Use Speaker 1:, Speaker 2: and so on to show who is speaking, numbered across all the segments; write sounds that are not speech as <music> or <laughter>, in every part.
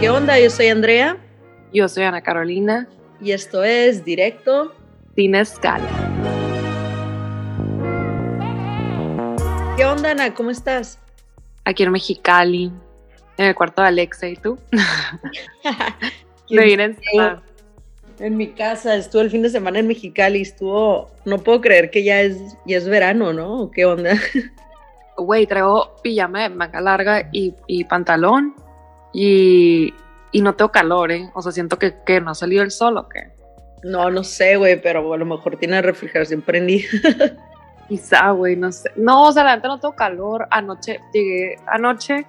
Speaker 1: ¿Qué onda? Yo soy Andrea.
Speaker 2: Yo soy Ana Carolina.
Speaker 1: Y esto es Directo
Speaker 2: Sin Escala.
Speaker 1: ¿Qué onda, Ana? ¿Cómo estás?
Speaker 2: Aquí en Mexicali, en el cuarto de Alexa. ¿Y tú? <laughs> Me vine
Speaker 1: en mi casa, estuve el fin de semana en Mexicali, estuvo, no puedo creer que ya es, ya es verano, ¿no? ¿Qué onda? <laughs>
Speaker 2: Güey, traigo pijama de manga larga y, y pantalón y, y, no tengo calor, ¿eh? O sea, siento que, que no ha salido el sol o qué.
Speaker 1: No, no sé, güey, pero a lo mejor tiene refrigeración prendida. <laughs>
Speaker 2: Quizá, güey, no sé. No, o sea, la no tengo calor. Anoche, llegué anoche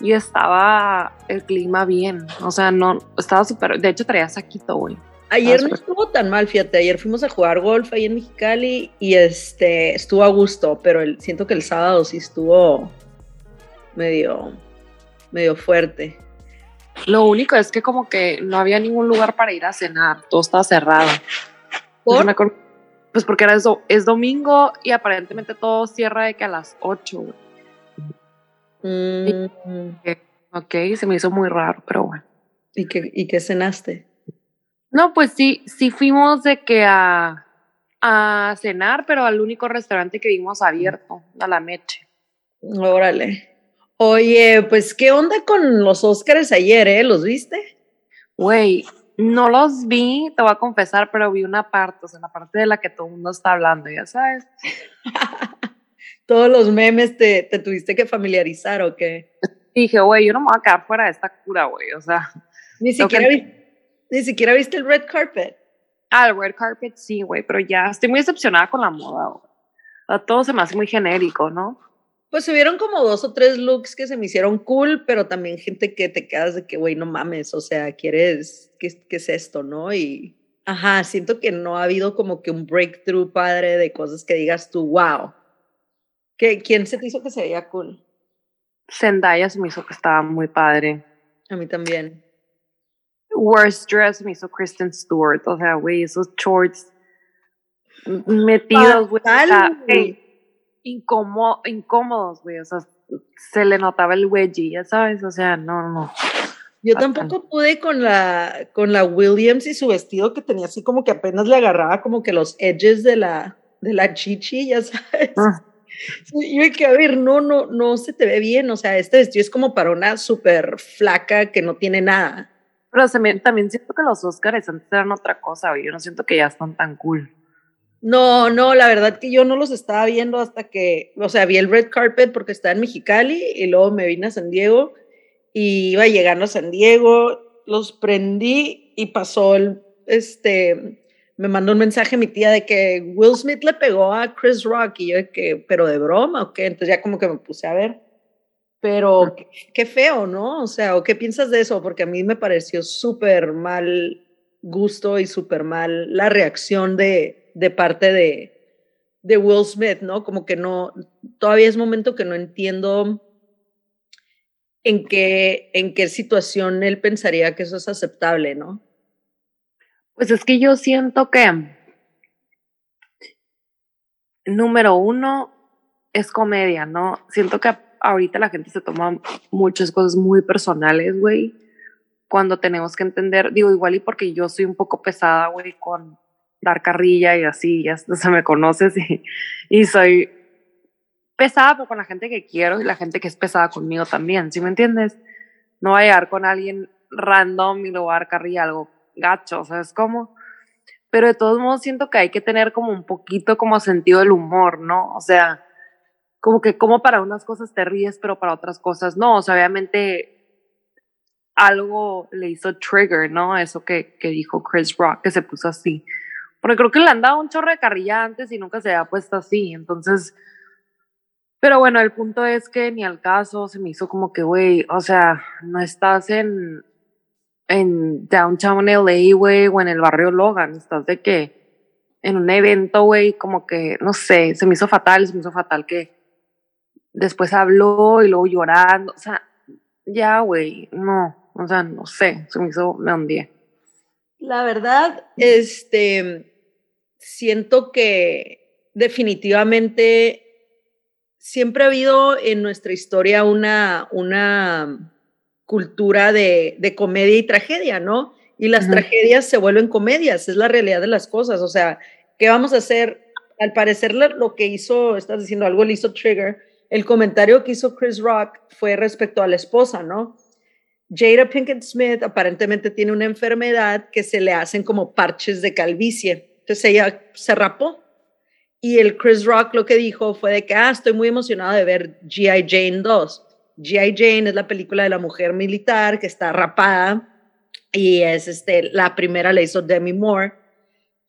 Speaker 2: y estaba el clima bien. O sea, no, estaba súper. De hecho, traía saquito, güey.
Speaker 1: Ayer no estuvo tan mal, fíjate. Ayer fuimos a jugar golf ahí en Mexicali y este estuvo a gusto, pero el, siento que el sábado sí estuvo medio, medio fuerte.
Speaker 2: Lo único es que como que no había ningún lugar para ir a cenar, todo estaba cerrado. ¿Por? Pues porque era eso, es domingo y aparentemente todo cierra de que a las 8. Mm. ok, se me hizo muy raro, pero bueno.
Speaker 1: ¿Y qué, ¿Y qué cenaste?
Speaker 2: No, pues sí, sí fuimos de que a, a cenar, pero al único restaurante que vimos abierto, a la Meche.
Speaker 1: Órale. Oye, pues, ¿qué onda con los Óscares ayer, eh? ¿Los viste?
Speaker 2: Güey, no los vi, te voy a confesar, pero vi una parte, o sea, la parte de la que todo el mundo está hablando, ya sabes. <laughs>
Speaker 1: Todos los memes te, te tuviste que familiarizar o qué?
Speaker 2: Dije, güey, yo no me voy a quedar fuera de esta cura, güey, o sea.
Speaker 1: Ni siquiera vi ni siquiera viste el red carpet.
Speaker 2: Ah, el red carpet sí, güey, pero ya estoy muy decepcionada con la moda, güey. Todo se me hace muy genérico, ¿no?
Speaker 1: Pues subieron como dos o tres looks que se me hicieron cool, pero también gente que te quedas de que, güey, no mames, o sea, quieres, ¿qué, ¿qué, es esto, no? Y, ajá, siento que no ha habido como que un breakthrough padre de cosas que digas tú, wow. ¿Qué, ¿Quién se te hizo que se veía cool?
Speaker 2: Zendaya se me hizo que estaba muy padre.
Speaker 1: A mí también
Speaker 2: worst dress me hizo Kristen Stewart. O sea, güey, esos shorts metidos, güey. Incómodos, güey. O sea, se le notaba el wedgie, ya sabes. O sea, no, no.
Speaker 1: Yo tampoco pude con la, con la Williams y su vestido que tenía así como que apenas le agarraba como que los edges de la, de la chichi, ya sabes. Ah. <laughs> Yo hay que a ver, no, no, no se te ve bien. O sea, este vestido es como para una súper flaca que no tiene nada.
Speaker 2: Pero también siento que los Oscars antes eran otra cosa, güey. Yo no siento que ya están tan cool.
Speaker 1: No, no, la verdad que yo no los estaba viendo hasta que, o sea, vi el red carpet porque estaba en Mexicali y luego me vine a San Diego y iba llegando a San Diego, los prendí y pasó el, este, me mandó un mensaje mi tía de que Will Smith le pegó a Chris Rock y yo de que, pero de broma o qué, entonces ya como que me puse a ver. Pero qué feo, ¿no? O sea, ¿o qué piensas de eso? Porque a mí me pareció súper mal gusto y súper mal la reacción de, de parte de, de Will Smith, ¿no? Como que no, todavía es momento que no entiendo en qué, en qué situación él pensaría que eso es aceptable, ¿no?
Speaker 2: Pues es que yo siento que, número uno, es comedia, ¿no? Siento que ahorita la gente se toma muchas cosas muy personales, güey, cuando tenemos que entender, digo, igual y porque yo soy un poco pesada, güey, con dar carrilla y así, ya se me conoces y, soy pesada, pero con la gente que quiero y la gente que es pesada conmigo también, ¿sí me entiendes? No voy a llegar con alguien random y le voy a dar carrilla algo gacho, ¿sabes cómo? Pero de todos modos siento que hay que tener como un poquito como sentido del humor, ¿no? O sea, como que como para unas cosas te ríes, pero para otras cosas no. O sea, obviamente algo le hizo trigger, ¿no? Eso que, que dijo Chris Rock, que se puso así. Porque creo que le han dado un chorro de carrilla antes y nunca se había puesto así. Entonces, pero bueno, el punto es que ni al caso se me hizo como que, güey, o sea, no estás en, en Downtown LA, güey, o en el barrio Logan, estás de que en un evento, güey, como que, no sé, se me hizo fatal, se me hizo fatal que después habló y luego llorando, o sea, ya, güey, no, o sea, no sé, se me hizo, me hundí.
Speaker 1: La verdad, este, siento que definitivamente siempre ha habido en nuestra historia una, una cultura de, de comedia y tragedia, ¿no? Y las tragedias se vuelven comedias, es la realidad de las cosas. O sea, ¿qué vamos a hacer? Al parecer lo que hizo, estás diciendo algo, le hizo Trigger, el comentario que hizo Chris Rock fue respecto a la esposa, ¿no? Jada Pinkett Smith aparentemente tiene una enfermedad que se le hacen como parches de calvicie. Entonces ella se rapó. Y el Chris Rock lo que dijo fue de que, ah, estoy muy emocionado de ver G.I. Jane 2. G.I. Jane es la película de la mujer militar que está rapada y es este, la primera la hizo Demi Moore.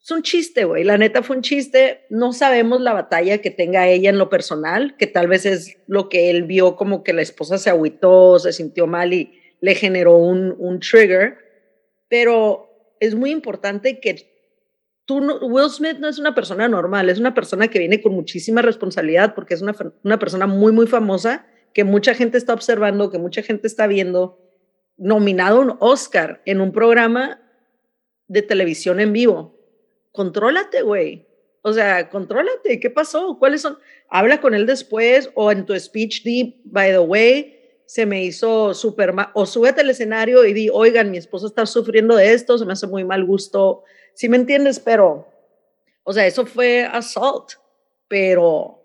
Speaker 1: Es un chiste, güey. La neta fue un chiste. No sabemos la batalla que tenga ella en lo personal, que tal vez es lo que él vio como que la esposa se agüitó, se sintió mal y le generó un, un trigger. Pero es muy importante que tú Will Smith no es una persona normal, es una persona que viene con muchísima responsabilidad porque es una, una persona muy, muy famosa que mucha gente está observando, que mucha gente está viendo, nominado un Oscar en un programa de televisión en vivo. Contrólate, güey. O sea, contrólate. ¿Qué pasó? ¿Cuáles son? Habla con él después o en tu speech deep, by the way, se me hizo súper mal. O súbete al escenario y di, oigan, mi esposo está sufriendo de esto, se me hace muy mal gusto. Si me entiendes, pero, o sea, eso fue assault, pero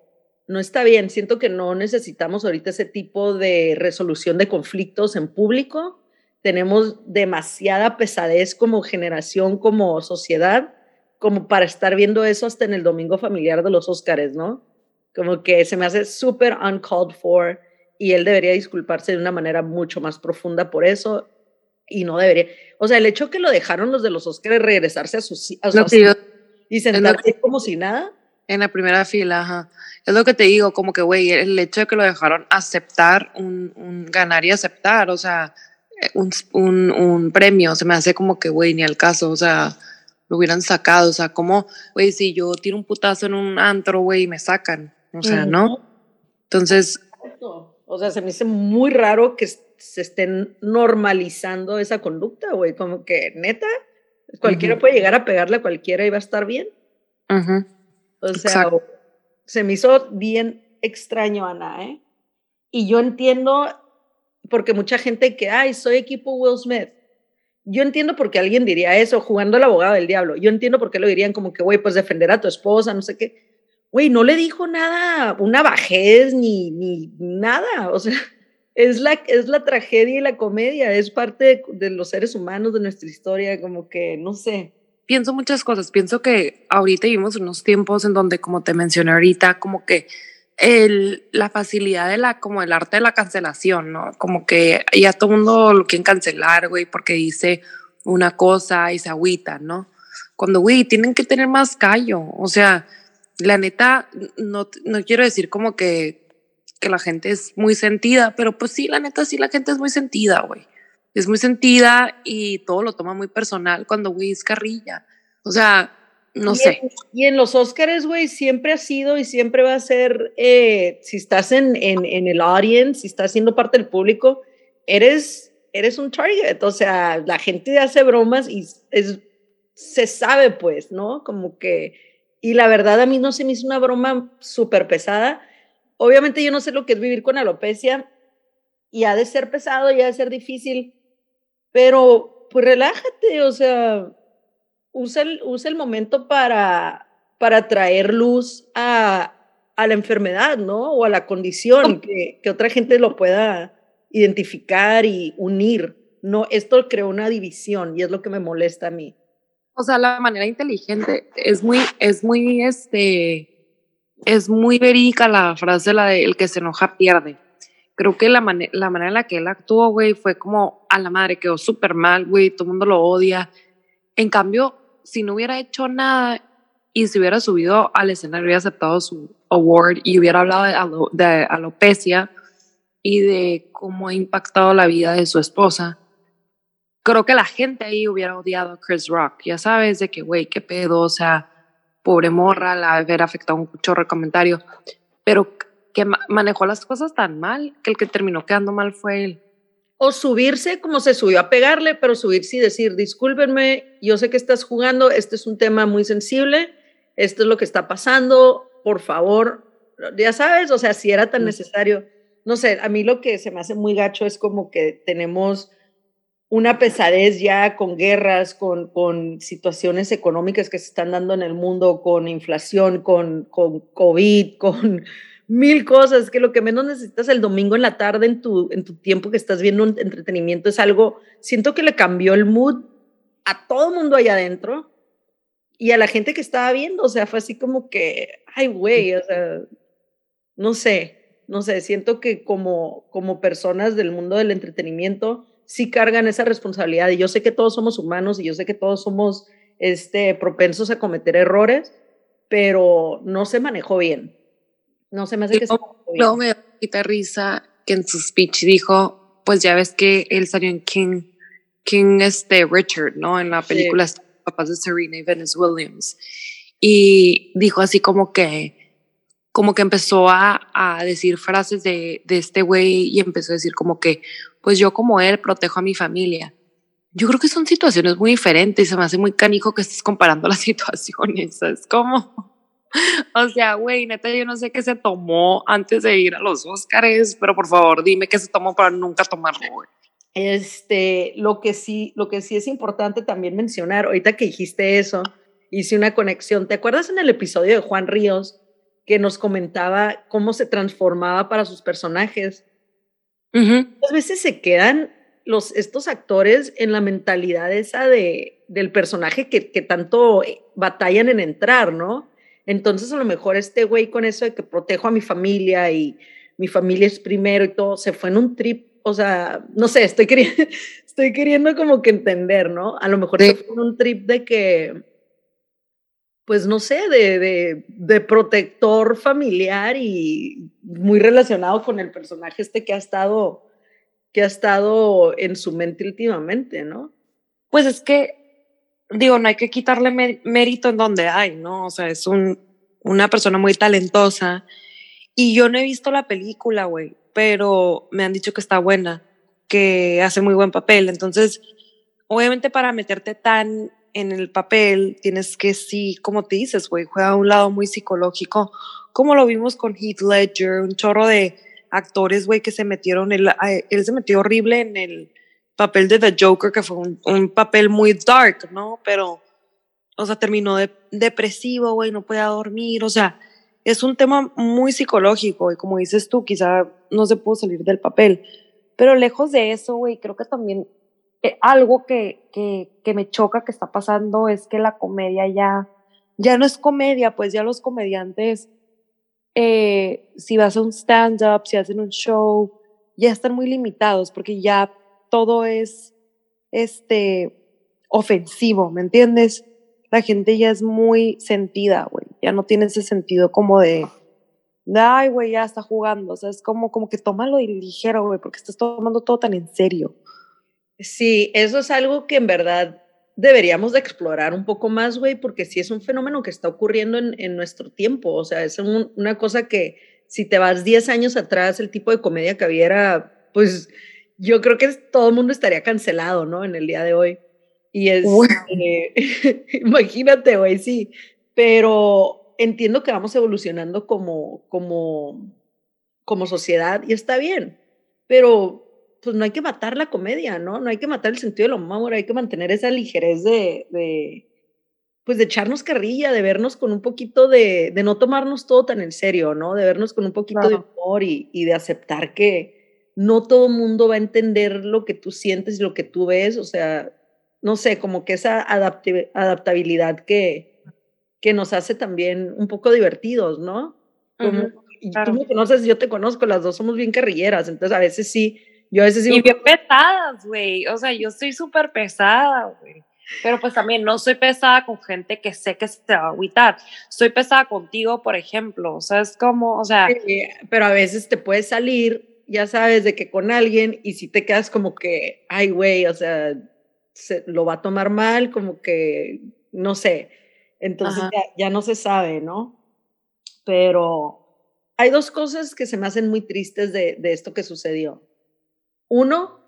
Speaker 1: no está bien. Siento que no necesitamos ahorita ese tipo de resolución de conflictos en público. Tenemos demasiada pesadez como generación, como sociedad, como para estar viendo eso hasta en el domingo familiar de los Óscares, ¿no? Como que se me hace súper uncalled for y él debería disculparse de una manera mucho más profunda por eso y no debería. O sea, el hecho que lo dejaron los de los Óscares regresarse a sus a y sentarse como si nada
Speaker 2: en la primera fila, ajá. Es lo que te digo, como que, güey, el hecho de que lo dejaron aceptar, un, un ganar y aceptar, o sea, eh, un, un, un, premio, se me hace como que, güey, ni al caso, o sea, lo hubieran sacado, o sea, como, güey, si yo tiro un putazo en un antro, güey, me sacan, o sea, ¿no? Entonces...
Speaker 1: O sea, se me hace muy raro que se estén normalizando esa conducta, güey, como que, neta, cualquiera puede llegar a pegarle a cualquiera y va a estar bien. Ajá. O sea, se me hizo bien extraño, Ana, ¿eh? Y yo entiendo, porque mucha gente que, ay, soy equipo Will Smith. Yo entiendo por qué alguien diría eso, jugando al abogado del diablo. Yo entiendo por qué lo dirían como que, güey, pues defender a tu esposa, no sé qué. Güey, no le dijo nada, una bajez ni, ni nada. O sea, es la, es la tragedia y la comedia, es parte de, de los seres humanos, de nuestra historia, como que, no sé
Speaker 2: pienso muchas cosas. Pienso que ahorita vivimos unos tiempos en donde, como te mencioné ahorita, como que el, la facilidad de la, como el arte de la cancelación, ¿no? Como que ya todo el mundo lo quiere cancelar, güey, porque dice una cosa y se agüita, ¿no? Cuando, güey, tienen que tener más callo. O sea, la neta, no, no quiero decir como que, que la gente es muy sentida, pero pues sí, la neta, sí, la gente es muy sentida, güey es muy sentida y todo lo toma muy personal cuando, güey, es carrilla. O sea, no sé.
Speaker 1: y en los Oscars, güey, siempre ha sido y siempre va a ser, eh, si estás en, en, en, el audience, si estás siendo parte del público, eres, eres un target. O sea, la gente hace bromas y es, se sabe, pues, ¿no? Como que, y la verdad a mí no se me hizo una broma súper pesada. Obviamente yo no sé lo que es vivir con alopecia y ha de ser pesado y ha de ser difícil pero pues relájate, o sea, usa el, usa el momento para, para traer luz a, a la enfermedad, ¿no? O a la condición, que, que otra gente lo pueda identificar y unir. No, esto creó una división y es lo que me molesta a mí.
Speaker 2: O sea, la manera inteligente es muy, es muy, este, es muy verídica la frase la de el que se enoja pierde creo que la, la manera en la que él actuó, güey, fue como a la madre, quedó súper mal, güey, todo el mundo lo odia. En cambio, si no hubiera hecho nada y se hubiera subido al escenario y aceptado su award y hubiera hablado de, de alopecia y de cómo ha impactado la vida de su esposa, creo que la gente ahí hubiera odiado a Chris Rock. Ya sabes, de que, güey, qué pedo, o sea, pobre morra, la haber afectado un chorro de comentarios. Pero que manejó las cosas tan mal que el que terminó quedando mal fue él.
Speaker 1: O subirse como se subió a pegarle, pero subirse y decir, discúlpenme, yo sé que estás jugando, este es un tema muy sensible, esto es lo que está pasando, por favor, ya sabes, o sea, si era tan necesario. no sé, a mí lo que se me hace muy gacho es como que tenemos una pesadez ya con guerras, con, con situaciones económicas que se están dando en el mundo, con inflación, con, con COVID, <laughs> con mil cosas, que lo que menos necesitas el domingo en la tarde en tu, en tu tiempo que estás viendo un entretenimiento es algo, siento que le cambió el mood a todo el mundo allá adentro y a la gente que estaba viendo, o sea, fue así como que, ay, güey, o sea, no sé, no sé, siento que como, como personas del mundo del entretenimiento sí cargan esa responsabilidad y yo sé que todos somos humanos y yo sé que todos somos este, propensos a cometer errores, pero no se manejó bien. No se me hace que se
Speaker 2: No me da risa que en su speech dijo, pues ya ves que él salió en King, King este Richard, ¿no? En la película sí. papás de Serena y Venus Williams. Y dijo así como que, como que empezó a, a decir frases de, de este güey y empezó a decir como que, pues yo como él protejo a mi familia. Yo creo que son situaciones muy diferentes se me hace muy canijo que estés comparando <laughs> las situaciones. Es como, <laughs> o sea, güey, neta, yo no sé qué se tomó antes de ir a los Óscares, pero por favor, dime qué se tomó para nunca tomarlo, güey.
Speaker 1: Este, lo que sí, lo que sí es importante también mencionar, ahorita que dijiste eso, hice una conexión. ¿Te acuerdas en el episodio de Juan Ríos que nos comentaba cómo se transformaba para sus personajes? Uh A veces se quedan los, estos actores en la mentalidad esa de, del personaje que, que tanto batallan en entrar, ¿no? Entonces a lo mejor este güey con eso de que protejo a mi familia y mi familia es primero y todo, se fue en un trip, o sea, no sé, estoy queriendo, <laughs> estoy queriendo como que entender, ¿no? A lo mejor se fue en un trip de que, pues no sé, de, de, protector familiar y muy relacionado con el personaje este que ha estado, que ha estado en su mente últimamente, ¿no?
Speaker 2: Pues es que digo, no hay que quitarle mérito en donde hay, ¿no? O sea, es un, una persona muy talentosa. Y yo no he visto la película, güey, pero me han dicho que está buena, que hace muy buen papel. Entonces, obviamente para meterte tan en el papel, tienes que sí, como te dices, güey, juega un lado muy psicológico, como lo vimos con Heath Ledger, un chorro de actores, güey, que se metieron, él, él se metió horrible en el papel de The Joker, que fue un, papel muy dark, ¿no? Pero, o sea, terminó de, depresivo, güey, no podía dormir, o sea, es un tema muy psicológico y como dices tú, quizá no se pudo salir del papel. Pero lejos de eso, güey, creo que también algo que, que, que, me choca que está pasando es que la comedia ya, ya no es comedia, pues ya los comediantes, eh, si vas a un stand-up, si hacen un show, ya están muy limitados porque ya todo es este ofensivo, ¿me entiendes? La gente ya es muy sentida, güey. Ya no tiene ese sentido como de, ay, güey, ya está jugando. O sea, es como, como que tómalo ligero, güey, porque estás tomando todo tan en serio.
Speaker 1: Sí, eso es algo que en verdad deberíamos de explorar un poco más, güey, porque sí es un fenómeno que está ocurriendo en, en nuestro tiempo. O sea, es un, una cosa que si te vas 10 años atrás, el tipo de comedia que había era, pues, yo creo que todo el mundo estaría cancelado, ¿no? En el día de hoy. Y es, eh, <laughs> imagínate, güey, sí, pero entiendo que vamos evolucionando como, como, como sociedad y está bien, pero pues no hay que matar la comedia, ¿no? No hay que matar el sentido del humor, hay que mantener esa ligerez de, de pues de echarnos carrilla, de vernos con un poquito de, de no tomarnos todo tan en serio, ¿no? De vernos con un poquito claro. de humor y, y de aceptar que, no todo mundo va a entender lo que tú sientes y lo que tú ves, o sea, no sé, como que esa adaptabilidad que, que nos hace también un poco divertidos, ¿no? Como, y tú me conoces, yo te conozco, las dos somos bien carrilleras, entonces a veces sí, yo a veces sí.
Speaker 2: Y bien pesadas, güey, o sea, yo soy súper pesada, güey. Pero pues también no soy pesada con gente que sé que se te va a agüitar. Soy pesada contigo, por ejemplo. O sea, es como, o sea.
Speaker 1: Sí, pero a veces te puede salir ya sabes, de que con alguien y si te quedas como que, ay, güey, o sea, se, lo va a tomar mal, como que, no sé. Entonces ya, ya, no se sabe, ¿no? Pero hay dos cosas que se me hacen muy tristes de, de esto que sucedió. Uno,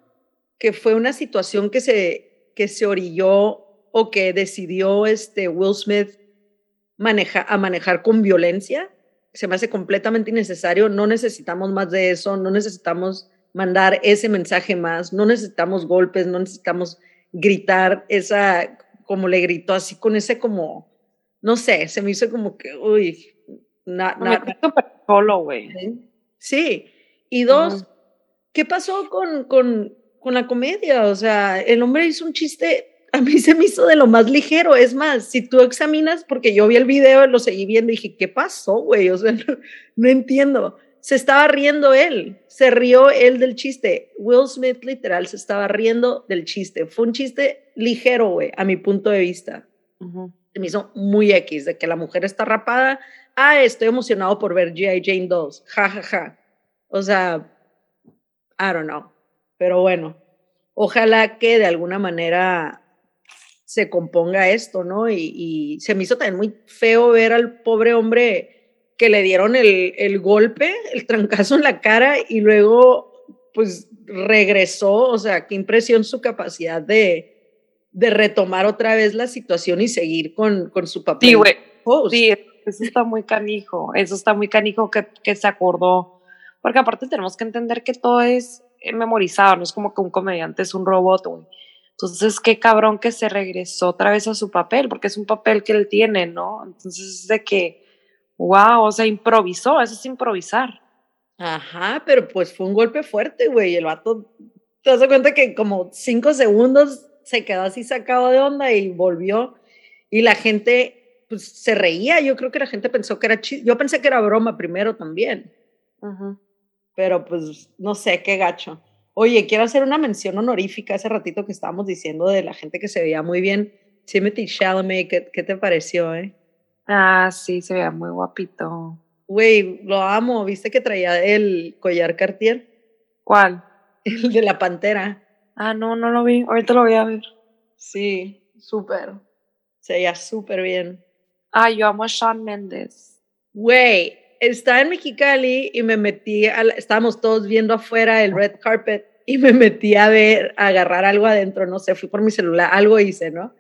Speaker 1: que fue una situación que se, que se orilló o que decidió este Will Smith maneja, a manejar con violencia. Se me hace completamente innecesario, no necesitamos más de eso, no necesitamos mandar ese mensaje más, no necesitamos golpes, no necesitamos gritar esa, como le gritó así con ese como, no sé, se me hizo como que, uy,
Speaker 2: nada. No, solo, güey.
Speaker 1: Sí, y dos, ¿qué pasó con, con, con la comedia? O sea, el hombre hizo un chiste a mí se me hizo de lo más ligero. Es más, si tú examinas, porque yo vi el video, lo seguí viendo y dije, ¿qué pasó, güey? O sea, <laughs> no, entiendo. Se estaba riendo él, se rió él del chiste. Will Smith literal se estaba riendo del chiste. Fue un chiste ligero, güey, a mi punto de vista. Se me hizo muy X, de que la mujer está rapada. Ah, estoy emocionado por ver G.I. Jane 2. Ja, ja, ja. O sea, I don't know. Pero bueno, ojalá que de alguna manera se componga esto, ¿no? Y, se me hizo también muy feo ver al pobre hombre que le dieron el, el, golpe, el trancazo en la cara y luego pues regresó, o sea, qué impresión su capacidad de, de retomar otra vez la situación y seguir con, con su papel.
Speaker 2: Sí, güey. Sí, eso está muy canijo, eso está muy canijo que, que se acordó, porque aparte tenemos que entender que todo es memorizado, no es como que un comediante es un robot, güey entonces, qué cabrón que se regresó otra vez a su papel, porque es un papel que él tiene, ¿no? Entonces, es de que, wow, o sea, improvisó, eso es improvisar.
Speaker 1: Ajá, pero pues fue un golpe fuerte, güey. El vato, te das cuenta que como cinco segundos se quedó así sacado de onda y volvió. Y la gente, pues se reía. Yo creo que la gente pensó que era chiste. Yo pensé que era broma primero también. Ajá. Pero pues no sé, qué gacho. Oye, quiero hacer una mención honorífica hace ratito que estábamos diciendo de la gente que se veía muy bien. Timothy Chalamet, ¿qué, te pareció, eh?
Speaker 2: Ah, sí, se veía muy guapito.
Speaker 1: Güey, lo amo. ¿Viste que traía el collar Cartier?
Speaker 2: ¿Cuál? <laughs>
Speaker 1: El de la pantera.
Speaker 2: Ah, no, no lo vi. Ahorita lo voy a ver.
Speaker 1: Sí, súper. Se veía súper bien.
Speaker 2: Ah, yo amo a Sean Mendes.
Speaker 1: Güey, estaba en Mexicali y me metí, estábamos todos viendo afuera el red carpet y me metí a ver, a agarrar algo adentro, no sé, fui por mi celular, algo hice, ¿no?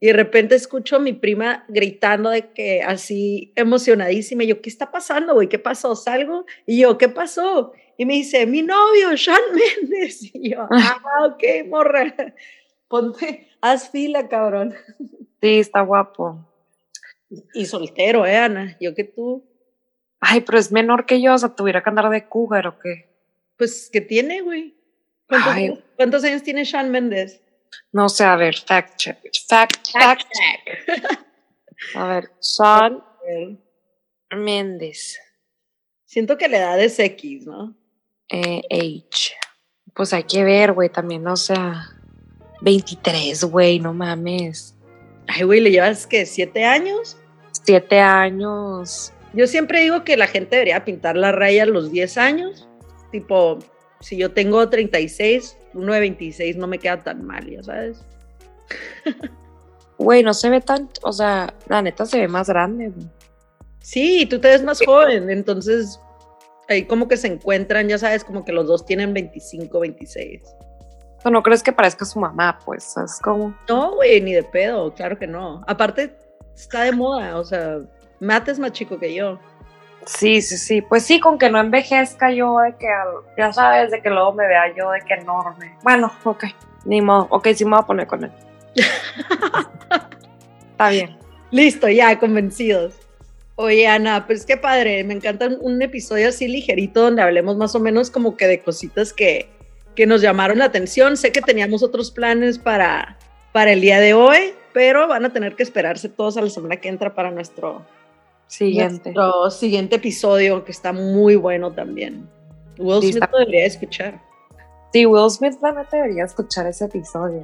Speaker 1: Y de repente escucho a mi prima gritando de que así emocionadísima, y yo, ¿qué está pasando, güey? ¿Qué pasó? Salgo y yo, ¿qué pasó? Y me dice, mi novio, Sean Méndez. <laughs> Y yo, ah, ok, morra, ponte, haz fila, cabrón.
Speaker 2: Sí, está guapo.
Speaker 1: Y soltero, ¿eh, Ana? Yo que tú.
Speaker 2: Ay, pero es menor que yo, o sea, tuviera que andar de cougar o qué.
Speaker 1: Pues, ¿qué tiene, güey? ¿Cuántos, años tiene Sean Méndez?
Speaker 2: No sé, a ver, fact check. Fact, fact, check. a ver, Sean Méndez.
Speaker 1: Siento que la edad es X, ¿no?
Speaker 2: Eh, age. Pues hay que ver, güey, también, o sea, 23, güey, no mames.
Speaker 1: Ay, güey, ¿le llevas qué? ¿Siete años?
Speaker 2: Siete años.
Speaker 1: Yo siempre digo que la gente debería pintar la raya a los 10 años. Tipo, si yo tengo 36, uno de 26 no me queda tan mal, ya sabes.
Speaker 2: Güey, no se ve tan, o sea, la neta se ve más grande.
Speaker 1: Sí, tú te ves más joven, entonces ahí como que se encuentran, ya sabes, como que los dos tienen 25, 26.
Speaker 2: ¿No crees que parezca su mamá? Pues es como.
Speaker 1: No, güey, ni de pedo, claro que no. Aparte, está de moda, o sea, Matt es más chico que yo.
Speaker 2: Sí, sí, sí. Pues sí, con que no envejezca yo de que, ya sabes, de que luego me vea yo de que enorme. Bueno, ok, ni modo. Ok, sí me voy a poner con él. <laughs> Está bien.
Speaker 1: Listo, ya, convencidos. Oye, Ana, pues qué padre. Me encanta un episodio así ligerito donde hablemos más o menos como que de cositas que, que nos llamaron la atención. Sé que teníamos otros planes para, para el día de hoy, pero van a tener que esperarse todos a la semana que entra para nuestro
Speaker 2: Siguiente.
Speaker 1: Nuestro siguiente episodio que está muy bueno también. Will Smith debería escuchar.
Speaker 2: Sí, Will Smith la debería escuchar ese episodio.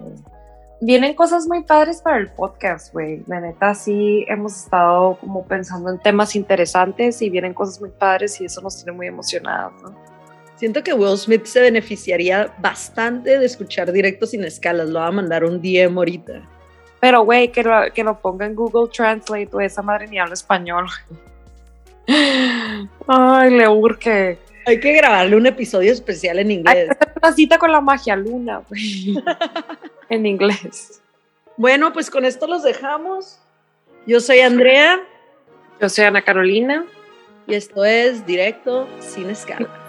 Speaker 2: Vienen cosas muy padres para el podcast, güey. La neta, sí hemos estado como pensando en temas interesantes y vienen cosas muy padres y eso nos tiene muy emocionados, ¿no?
Speaker 1: Siento que Will Smith se beneficiaría bastante de escuchar directo sin escalas. Lo va a mandar un DM ahorita.
Speaker 2: Pero, güey, que lo, que lo ponga en Google Translate, o esa madre ni habla español. Ay, le urge.
Speaker 1: Hay que grabarle un episodio especial en inglés.
Speaker 2: Hay una cita con la magia luna, güey. <laughs> en inglés.
Speaker 1: Bueno, pues con esto los dejamos. Yo soy Andrea.
Speaker 2: Yo soy Ana Carolina.
Speaker 1: y esto es Directo Sin Escala.